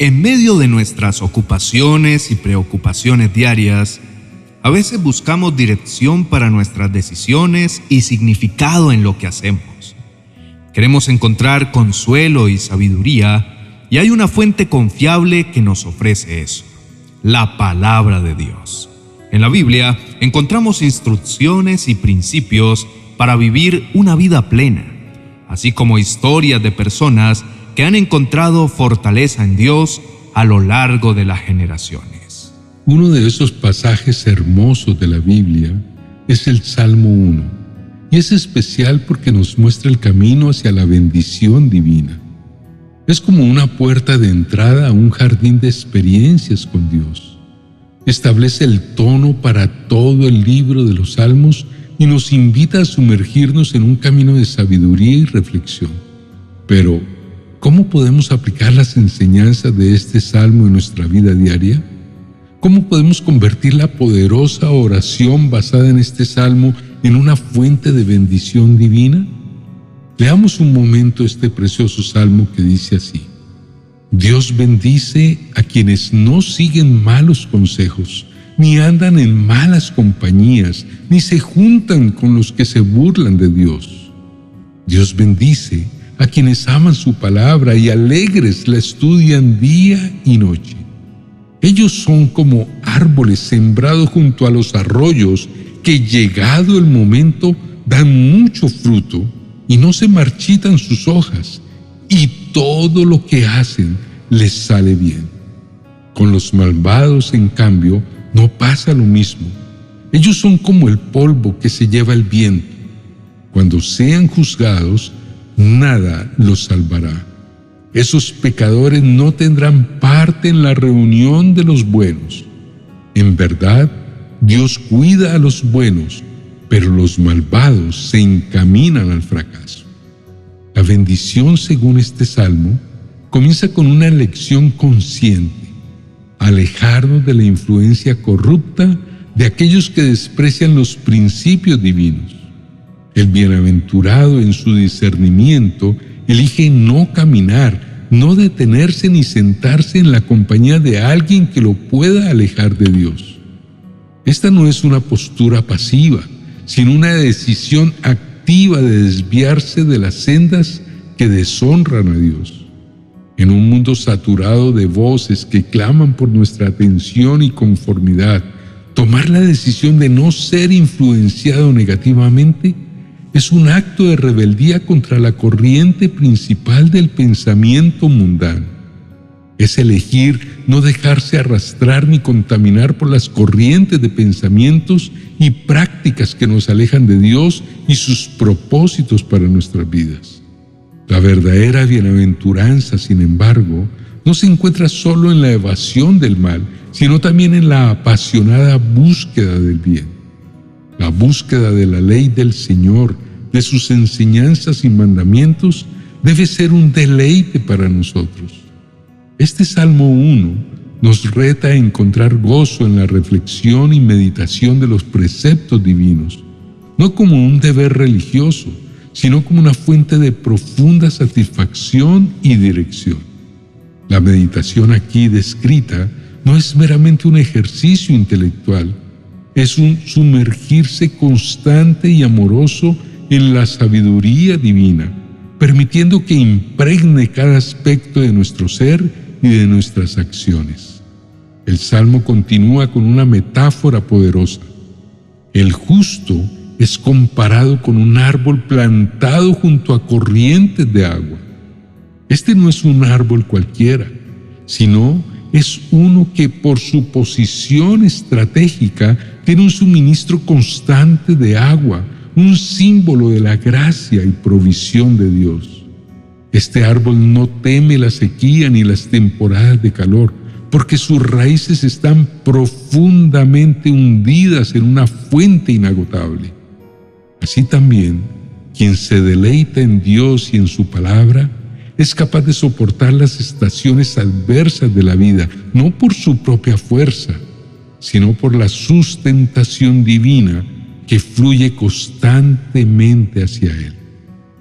En medio de nuestras ocupaciones y preocupaciones diarias, a veces buscamos dirección para nuestras decisiones y significado en lo que hacemos. Queremos encontrar consuelo y sabiduría y hay una fuente confiable que nos ofrece eso, la palabra de Dios. En la Biblia encontramos instrucciones y principios para vivir una vida plena, así como historias de personas que han encontrado fortaleza en Dios a lo largo de las generaciones. Uno de esos pasajes hermosos de la Biblia es el Salmo 1, y es especial porque nos muestra el camino hacia la bendición divina. Es como una puerta de entrada a un jardín de experiencias con Dios. Establece el tono para todo el libro de los Salmos y nos invita a sumergirnos en un camino de sabiduría y reflexión. Pero, ¿Cómo podemos aplicar las enseñanzas de este salmo en nuestra vida diaria? ¿Cómo podemos convertir la poderosa oración basada en este salmo en una fuente de bendición divina? Leamos un momento este precioso salmo que dice así. Dios bendice a quienes no siguen malos consejos, ni andan en malas compañías, ni se juntan con los que se burlan de Dios. Dios bendice a quienes aman su palabra y alegres la estudian día y noche. Ellos son como árboles sembrados junto a los arroyos que llegado el momento dan mucho fruto y no se marchitan sus hojas y todo lo que hacen les sale bien. Con los malvados, en cambio, no pasa lo mismo. Ellos son como el polvo que se lleva el viento. Cuando sean juzgados, nada los salvará. Esos pecadores no tendrán parte en la reunión de los buenos. En verdad, Dios cuida a los buenos, pero los malvados se encaminan al fracaso. La bendición, según este salmo, comienza con una elección consciente, alejarnos de la influencia corrupta de aquellos que desprecian los principios divinos. El bienaventurado en su discernimiento elige no caminar, no detenerse ni sentarse en la compañía de alguien que lo pueda alejar de Dios. Esta no es una postura pasiva, sino una decisión activa de desviarse de las sendas que deshonran a Dios. En un mundo saturado de voces que claman por nuestra atención y conformidad, tomar la decisión de no ser influenciado negativamente es un acto de rebeldía contra la corriente principal del pensamiento mundano. Es elegir no dejarse arrastrar ni contaminar por las corrientes de pensamientos y prácticas que nos alejan de Dios y sus propósitos para nuestras vidas. La verdadera bienaventuranza, sin embargo, no se encuentra solo en la evasión del mal, sino también en la apasionada búsqueda del bien. La búsqueda de la ley del Señor, de sus enseñanzas y mandamientos, debe ser un deleite para nosotros. Este Salmo 1 nos reta a encontrar gozo en la reflexión y meditación de los preceptos divinos, no como un deber religioso, sino como una fuente de profunda satisfacción y dirección. La meditación aquí descrita no es meramente un ejercicio intelectual, es un sumergirse constante y amoroso en la sabiduría divina, permitiendo que impregne cada aspecto de nuestro ser y de nuestras acciones. El Salmo continúa con una metáfora poderosa. El justo es comparado con un árbol plantado junto a corrientes de agua. Este no es un árbol cualquiera, sino es uno que por su posición estratégica tiene un suministro constante de agua, un símbolo de la gracia y provisión de Dios. Este árbol no teme la sequía ni las temporadas de calor, porque sus raíces están profundamente hundidas en una fuente inagotable. Así también, quien se deleita en Dios y en su palabra, es capaz de soportar las estaciones adversas de la vida, no por su propia fuerza, sino por la sustentación divina que fluye constantemente hacia Él.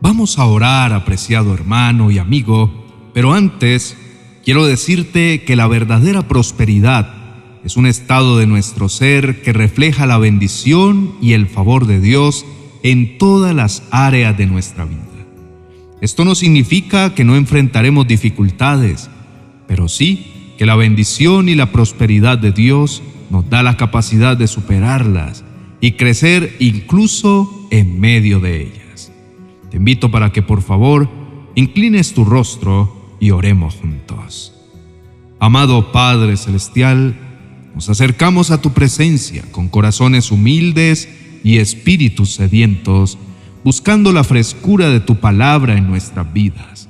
Vamos a orar, apreciado hermano y amigo, pero antes quiero decirte que la verdadera prosperidad es un estado de nuestro ser que refleja la bendición y el favor de Dios en todas las áreas de nuestra vida. Esto no significa que no enfrentaremos dificultades, pero sí que la bendición y la prosperidad de Dios nos da la capacidad de superarlas y crecer incluso en medio de ellas. Te invito para que por favor inclines tu rostro y oremos juntos. Amado Padre Celestial, nos acercamos a tu presencia con corazones humildes y espíritus sedientos, buscando la frescura de tu palabra en nuestras vidas.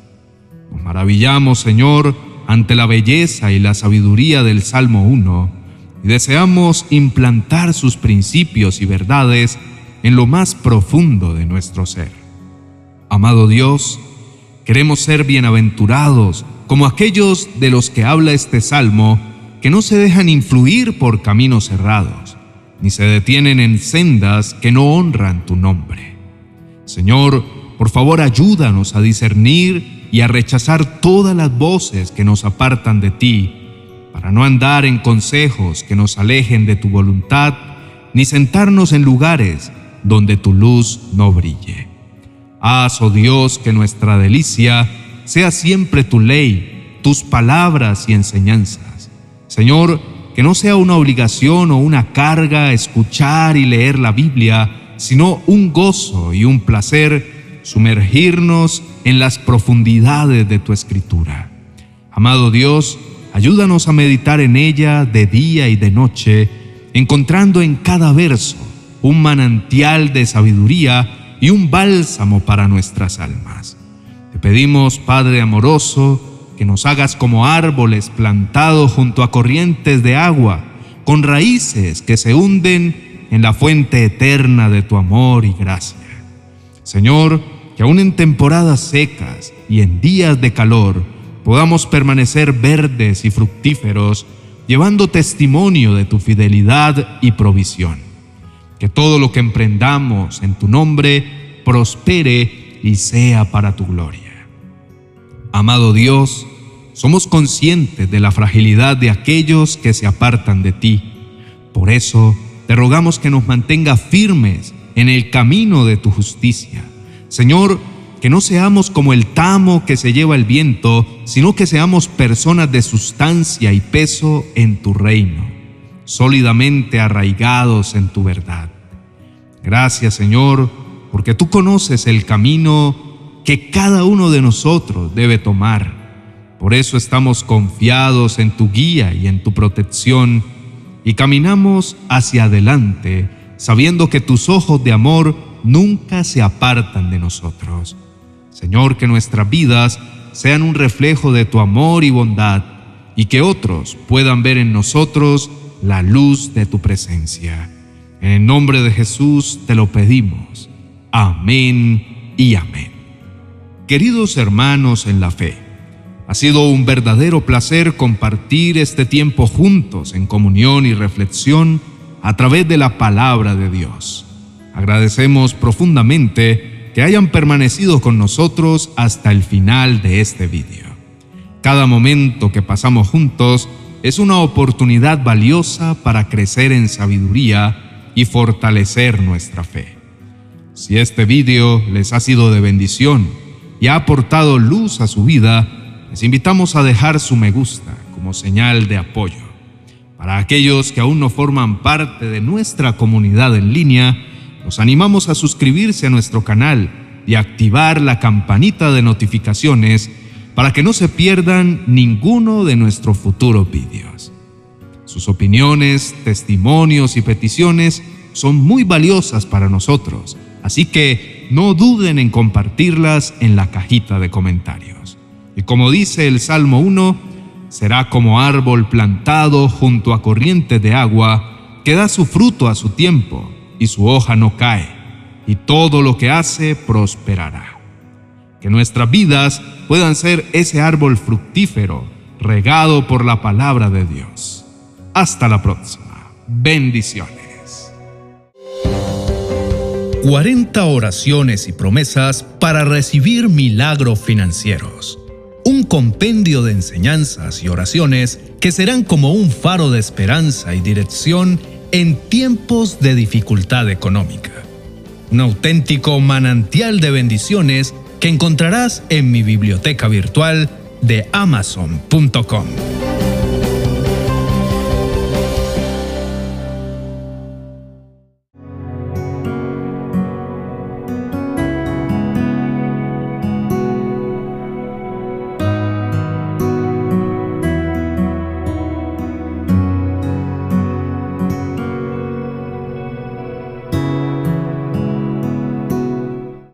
Nos maravillamos, Señor, ante la belleza y la sabiduría del Salmo 1 y deseamos implantar sus principios y verdades en lo más profundo de nuestro ser. Amado Dios, queremos ser bienaventurados como aquellos de los que habla este salmo que no se dejan influir por caminos cerrados, ni se detienen en sendas que no honran tu nombre. Señor, por favor ayúdanos a discernir y a rechazar todas las voces que nos apartan de ti, para no andar en consejos que nos alejen de tu voluntad, ni sentarnos en lugares donde tu luz no brille. Haz, oh Dios, que nuestra delicia sea siempre tu ley, tus palabras y enseñanzas Señor, que no sea una obligación o una carga escuchar y leer la Biblia, sino un gozo y un placer sumergirnos en las profundidades de tu escritura. Amado Dios, ayúdanos a meditar en ella de día y de noche, encontrando en cada verso un manantial de sabiduría y un bálsamo para nuestras almas. Te pedimos, Padre amoroso, que nos hagas como árboles plantados junto a corrientes de agua, con raíces que se hunden en la fuente eterna de tu amor y gracia. Señor, que aún en temporadas secas y en días de calor podamos permanecer verdes y fructíferos, llevando testimonio de tu fidelidad y provisión. Que todo lo que emprendamos en tu nombre prospere y sea para tu gloria. Amado Dios, somos conscientes de la fragilidad de aquellos que se apartan de ti. Por eso, te rogamos que nos mantenga firmes en el camino de tu justicia. Señor, que no seamos como el tamo que se lleva el viento, sino que seamos personas de sustancia y peso en tu reino, sólidamente arraigados en tu verdad. Gracias, Señor, porque tú conoces el camino que cada uno de nosotros debe tomar por eso estamos confiados en tu guía y en tu protección y caminamos hacia adelante sabiendo que tus ojos de amor nunca se apartan de nosotros. Señor, que nuestras vidas sean un reflejo de tu amor y bondad y que otros puedan ver en nosotros la luz de tu presencia. En el nombre de Jesús te lo pedimos. Amén y amén. Queridos hermanos en la fe, ha sido un verdadero placer compartir este tiempo juntos en comunión y reflexión a través de la palabra de Dios. Agradecemos profundamente que hayan permanecido con nosotros hasta el final de este vídeo. Cada momento que pasamos juntos es una oportunidad valiosa para crecer en sabiduría y fortalecer nuestra fe. Si este vídeo les ha sido de bendición y ha aportado luz a su vida, les invitamos a dejar su me gusta como señal de apoyo. Para aquellos que aún no forman parte de nuestra comunidad en línea, animamos a suscribirse a nuestro canal y activar la campanita de notificaciones para que no se pierdan ninguno de nuestros futuros vídeos. Sus opiniones, testimonios y peticiones son muy valiosas para nosotros, así que no duden en compartirlas en la cajita de comentarios. Y como dice el Salmo 1, será como árbol plantado junto a corrientes de agua, que da su fruto a su tiempo, y su hoja no cae, y todo lo que hace prosperará. Que nuestras vidas puedan ser ese árbol fructífero, regado por la palabra de Dios. Hasta la próxima. Bendiciones. 40 oraciones y promesas para recibir milagros financieros un compendio de enseñanzas y oraciones que serán como un faro de esperanza y dirección en tiempos de dificultad económica. Un auténtico manantial de bendiciones que encontrarás en mi biblioteca virtual de amazon.com.